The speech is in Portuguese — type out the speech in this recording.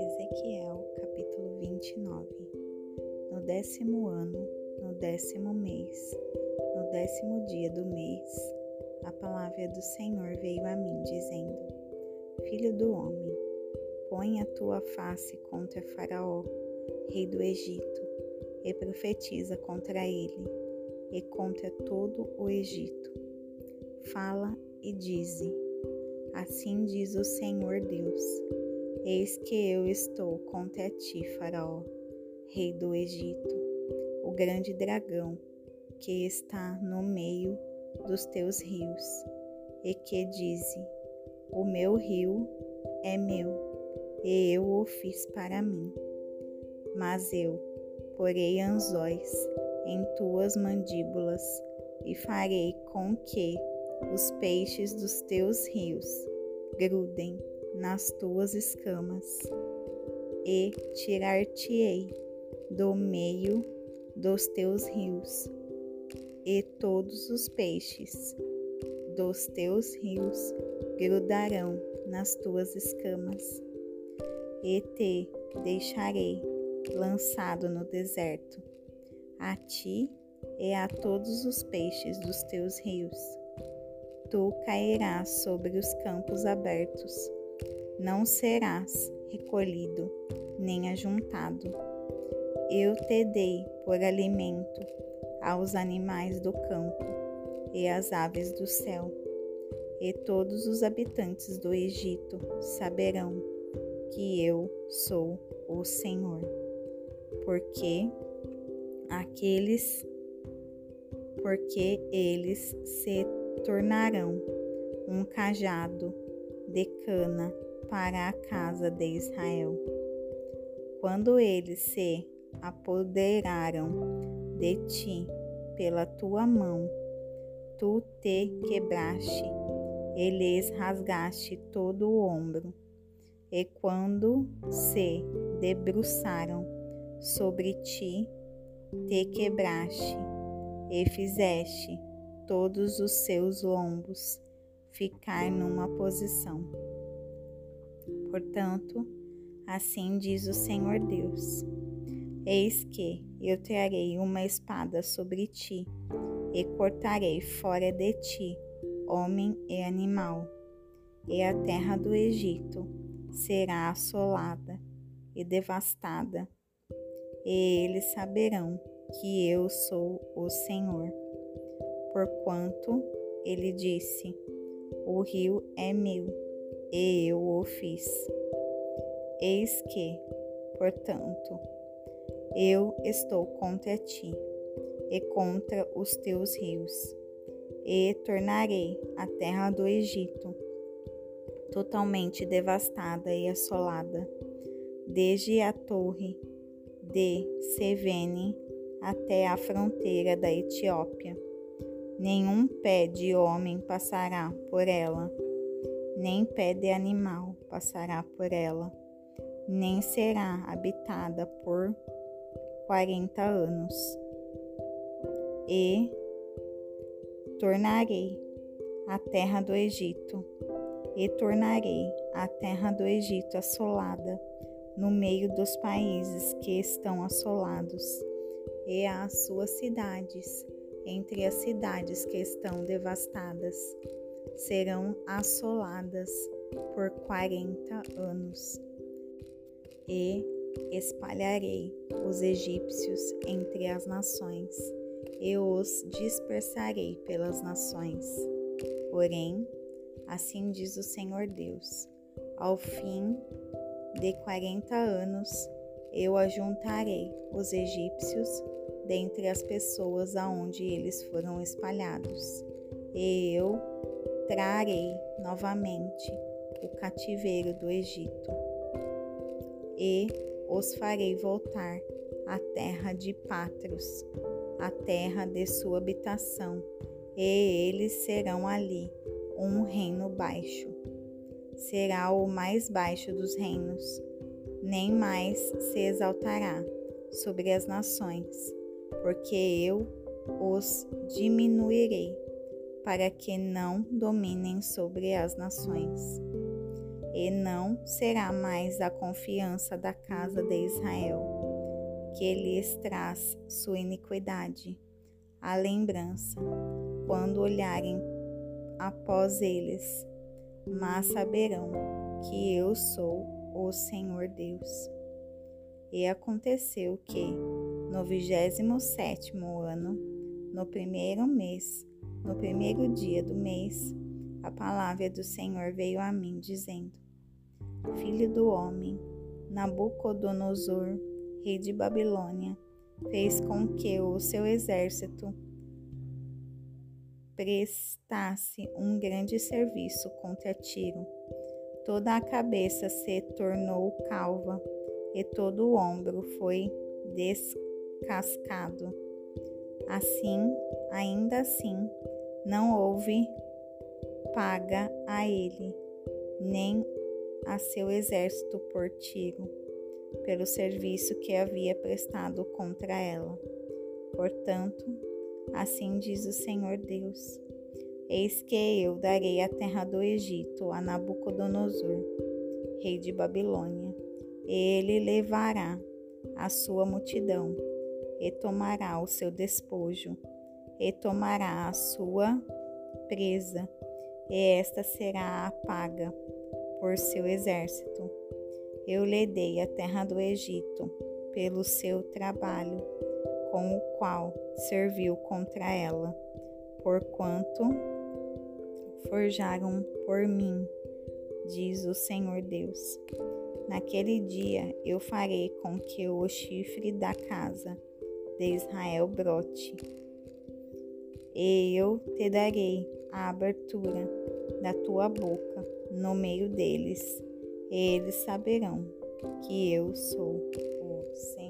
Ezequiel, capítulo 29 No décimo ano, no décimo mês, no décimo dia do mês, a palavra do Senhor veio a mim, dizendo: Filho do homem, põe a tua face contra Faraó, rei do Egito, e profetiza contra ele e contra todo o Egito. Fala e dize: Assim diz o Senhor Deus: Eis que eu estou contra ti, Faraó, rei do Egito, o grande dragão que está no meio dos teus rios, e que dize: O meu rio é meu, e eu o fiz para mim. Mas eu porei anzóis em tuas mandíbulas e farei com que os peixes dos teus rios grudem nas tuas escamas e tirar-te-ei do meio dos teus rios e todos os peixes dos teus rios grudarão nas tuas escamas e te deixarei lançado no deserto, a ti e a todos os peixes dos teus rios. Tu cairás sobre os campos abertos, não serás recolhido nem ajuntado. Eu te dei por alimento aos animais do campo e às aves do céu, e todos os habitantes do Egito saberão que eu sou o Senhor porque aqueles porque eles se tornarão um cajado de cana para a casa de Israel. Quando eles se apoderaram de ti pela tua mão, tu te quebraste e lhes rasgaste todo o ombro. E quando se debruçaram sobre ti te quebraste e fizeste todos os seus lombos ficar numa posição. Portanto, assim diz o Senhor Deus: Eis que eu trarei uma espada sobre ti e cortarei fora de ti homem e animal, e a terra do Egito será assolada e devastada e eles saberão que eu sou o Senhor. Porquanto ele disse: O rio é meu, e eu o fiz. Eis que, portanto, eu estou contra ti e contra os teus rios, e tornarei a terra do Egito totalmente devastada e assolada, desde a torre de Sevene até a fronteira da Etiópia. Nenhum pé de homem passará por ela, nem pé de animal passará por ela, nem será habitada por quarenta anos. E tornarei a terra do Egito, e tornarei a terra do Egito assolada no meio dos países que estão assolados, e as suas cidades, entre as cidades que estão devastadas, serão assoladas por quarenta anos. E espalharei os egípcios entre as nações, e os dispersarei pelas nações. Porém, assim diz o Senhor Deus: ao fim de quarenta anos eu ajuntarei os egípcios dentre as pessoas aonde eles foram espalhados, e eu trarei novamente o cativeiro do Egito, e os farei voltar à terra de Patros, a terra de sua habitação, e eles serão ali um reino baixo. Será o mais baixo dos reinos, nem mais se exaltará sobre as nações, porque eu os diminuirei para que não dominem sobre as nações. E não será mais a confiança da casa de Israel, que lhes traz sua iniquidade, a lembrança, quando olharem após eles, mas saberão que eu sou o Senhor Deus. E aconteceu que, no vigésimo sétimo ano, no primeiro mês, no primeiro dia do mês, a palavra do Senhor veio a mim, dizendo: Filho do homem, Nabucodonosor, rei de Babilônia, fez com que o seu exército prestasse um grande serviço contra Tiro. Toda a cabeça se tornou calva e todo o ombro foi descascado. Assim, ainda assim, não houve paga a ele, nem a seu exército por Tiro, pelo serviço que havia prestado contra ela. Portanto, assim diz o Senhor Deus: Eis que eu darei a terra do Egito a Nabucodonosor, rei de Babilônia. Ele levará a sua multidão e tomará o seu despojo e tomará a sua presa, e esta será a paga por seu exército. Eu lhe dei a terra do Egito pelo seu trabalho, com o qual serviu contra ela, porquanto forjaram por mim, diz o Senhor Deus. Naquele dia eu farei com que o chifre da casa de Israel brote e eu te darei a abertura da tua boca no meio deles, e eles saberão que eu sou o Senhor.